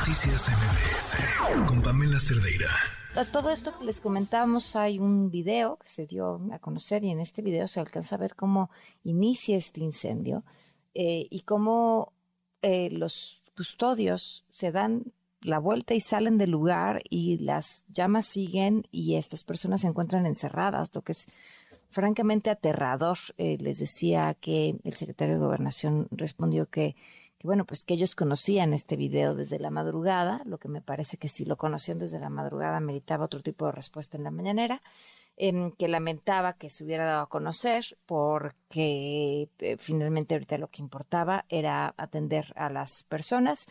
Noticias MBS con Pamela Cerdeira. A todo esto que les comentábamos, hay un video que se dio a conocer y en este video se alcanza a ver cómo inicia este incendio eh, y cómo eh, los custodios se dan la vuelta y salen del lugar y las llamas siguen y estas personas se encuentran encerradas, lo que es francamente aterrador. Eh, les decía que el secretario de Gobernación respondió que, que, bueno, pues que ellos conocían este video desde la madrugada, lo que me parece que si lo conocían desde la madrugada meritaba otro tipo de respuesta en la mañanera, eh, que lamentaba que se hubiera dado a conocer porque eh, finalmente ahorita lo que importaba era atender a las personas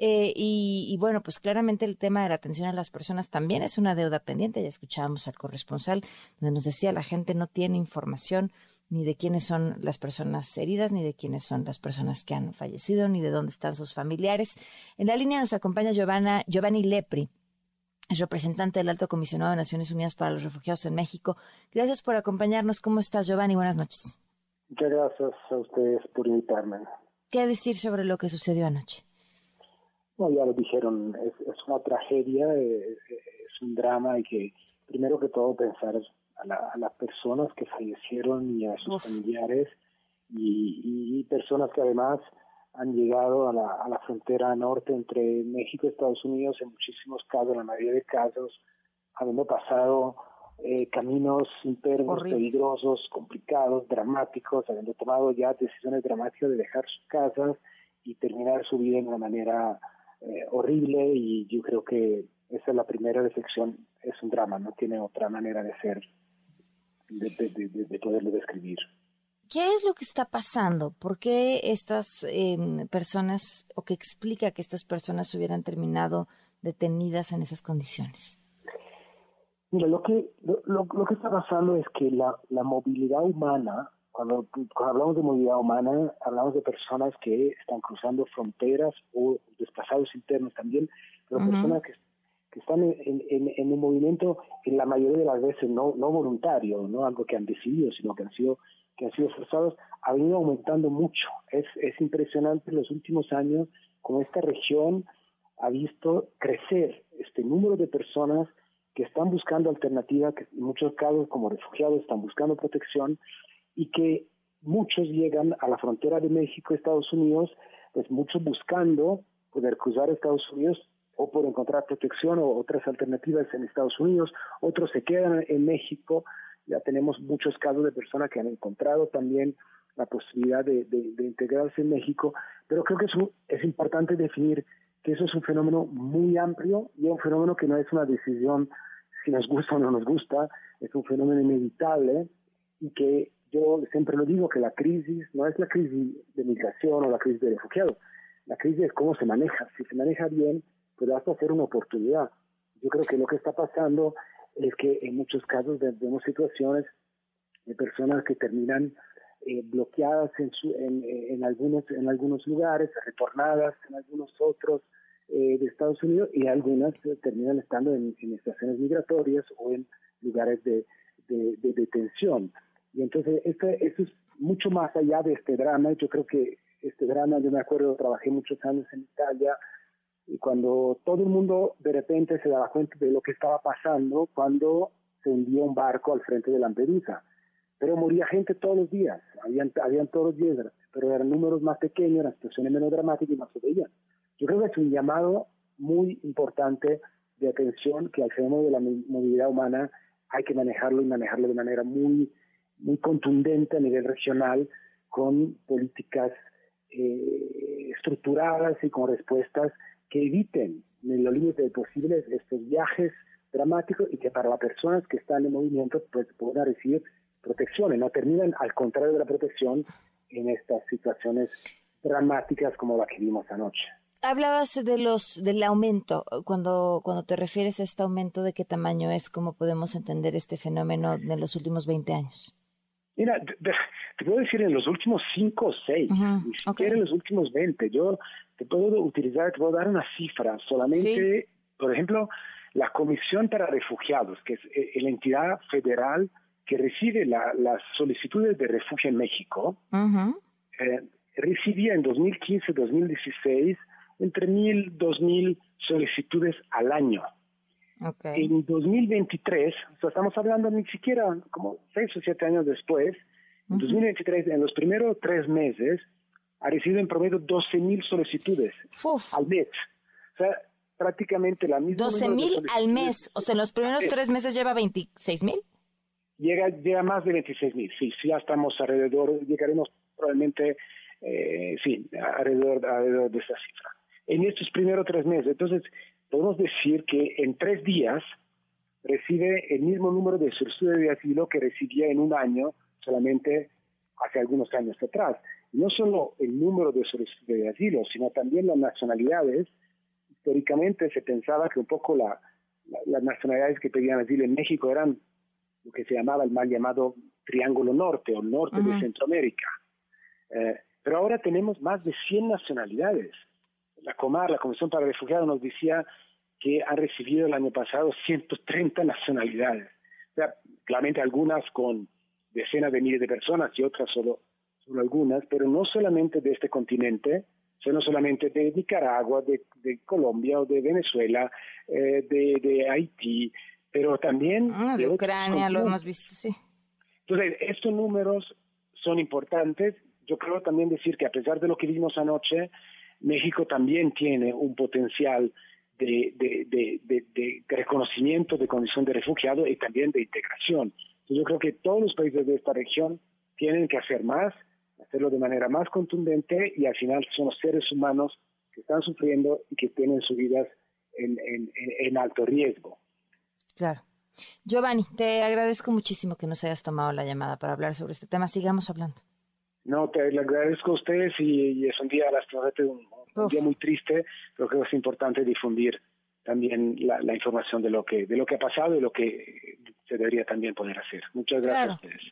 eh, y, bueno, pues claramente el tema de la atención a las personas también es una deuda pendiente. Ya escuchábamos al corresponsal donde nos decía la gente no tiene información ni de quiénes son las personas heridas, ni de quiénes son las personas que han fallecido, ni de dónde están sus familiares. En la línea nos acompaña Giovanna, Giovanni Lepri, es representante del Alto Comisionado de Naciones Unidas para los Refugiados en México. Gracias por acompañarnos. ¿Cómo estás, Giovanni? Buenas noches. Muchas gracias a ustedes por invitarme. ¿Qué decir sobre lo que sucedió anoche? No, ya lo dijeron, es, una tragedia, es, un drama y que primero que todo pensar a, las personas que fallecieron y a sus familiares y, personas que además han llegado a la, a la frontera norte entre México y Estados Unidos, en muchísimos casos, en la mayoría de casos, habiendo pasado eh, caminos internos peligrosos, complicados, dramáticos, habiendo tomado ya decisiones dramáticas de dejar sus casas y terminar su vida de una manera eh, horrible y yo creo que esa es la primera reflexión, es un drama, no tiene otra manera de ser, de, poderlo describir. ¿Qué es lo que está pasando? ¿Por qué estas em, personas, o qué explica que estas personas hubieran terminado detenidas en esas condiciones? Mira, lo que, lo, lo que está pasando es que la, la movilidad humana cuando, hablamos de movilidad humana, hablamos de personas que están cruzando fronteras o desplazados internos también, pero personas que, están en, en, un movimiento en la mayoría de las veces no, no voluntario, no algo que han decidido, sino que han sido que han sido forzados, ha venido aumentando mucho. Es, es impresionante en los últimos años como esta región ha visto crecer este número de personas que están buscando alternativas, que en muchos casos como refugiados están buscando protección y que muchos llegan a la frontera de México, Estados Unidos, pues muchos buscando poder cruzar Estados Unidos o por encontrar protección o otras alternativas en Estados Unidos, otros se quedan en México, ya tenemos muchos casos de personas que han encontrado también la posibilidad de, integrarse en México, pero creo que es, es importante definir que eso es un fenómeno muy amplio y un fenómeno que no es una decisión si nos gusta o no nos gusta, es un fenómeno inevitable y que yo siempre lo digo que la crisis no es la crisis de migración o la crisis de refugiados. La crisis es cómo se maneja. Si se maneja bien, puede hasta ser una oportunidad. Yo creo que lo que está pasando es que en muchos casos vemos situaciones de personas que terminan eh, bloqueadas en, en, algunos, en algunos lugares, retornadas en algunos otros eh, de Estados Unidos y algunas terminan estando en, estaciones migratorias o en lugares de, de detención. Y entonces esto, eso es mucho más allá de este drama. Yo creo que este drama, yo me acuerdo, trabajé muchos años en Italia y cuando todo el mundo de repente se daba cuenta de lo que estaba pasando cuando se hundía un barco al frente de Lampedusa. Pero moría gente todos los días, habían, habían todos los días, pero eran números más pequeños, las situaciones menos dramáticas y más se. Yo creo que es un llamado muy importante de atención que al fenómeno de la movilidad humana hay que manejarlo y manejarlo de manera muy muy contundente a nivel regional con políticas eh, estructuradas y con respuestas que eviten en lo límite posible estos viajes dramáticos y que para las personas que están en movimiento pues, puedan recibir protección y no terminan al contrario de la protección en estas situaciones dramáticas como la que vimos anoche. Hablabas de los del aumento. Cuando, cuando te refieres a este aumento, ¿de qué tamaño es? ¿Cómo podemos entender este fenómeno en los últimos 20 años? Mira, te puedo decir en los últimos cinco o seis, ni siquiera en los últimos veinte. Yo te puedo utilizar, te puedo dar una cifra. Solamente, por ejemplo, la Comisión para Refugiados, que es eh, la entidad federal que recibe las solicitudes de refugio en México, eh, recibía en 2015-2016 entre mil, dos mil solicitudes al año. En 2023, o sea, estamos hablando ni siquiera como seis o siete años después, en 2023, en los primeros tres meses, ha recibido en promedio 12 mil solicitudes al mes. O sea, prácticamente la misma. 12 mil al mes, o sea, en los primeros tres meses lleva 26 mil. Llega, llega más de 26 mil, sí, sí, ya estamos alrededor, llegaremos probablemente, eh, sí, alrededor, alrededor de esa cifra. En estos primeros tres meses, entonces, podemos decir que en tres días recibe el mismo número de solicitudes de asilo que recibía en un año solamente hace algunos años atrás. No solo el número de solicitudes de asilo, sino también las nacionalidades. Históricamente se pensaba que un poco la, las nacionalidades que pedían asilo en México eran lo que se llamaba el mal llamado Triángulo Norte o Norte de Centroamérica. Eh, pero ahora tenemos más de 100 nacionalidades la Comar, la Comisión para Refugiados, nos decía que ha recibido el año pasado 130 nacionalidades. O sea, claramente algunas con decenas de miles de personas y otras solo, solo algunas, pero no solamente de este continente, sino solamente de Nicaragua, de, Colombia o de Venezuela, eh, de, Haití, pero también... Ah, de, Ucrania, lo hemos visto, sí. Entonces, estos números son importantes. Yo creo también decir que a pesar de lo que vimos anoche, México también tiene un potencial de, reconocimiento de condición de refugiado y también de integración. yo creo que todos los países de esta región tienen que hacer más, hacerlo de manera más contundente y al final son los seres humanos que están sufriendo y que tienen su vidas en alto riesgo. Claro. Giovanni, te agradezco muchísimo que nos hayas tomado la llamada para hablar sobre este tema. Sigamos hablando. No, te le agradezco a ustedes y, es un día, un, un día muy triste, pero creo que es importante difundir también la, información de lo que de lo que ha pasado y lo que se debería también poder hacer. Muchas gracias a ustedes.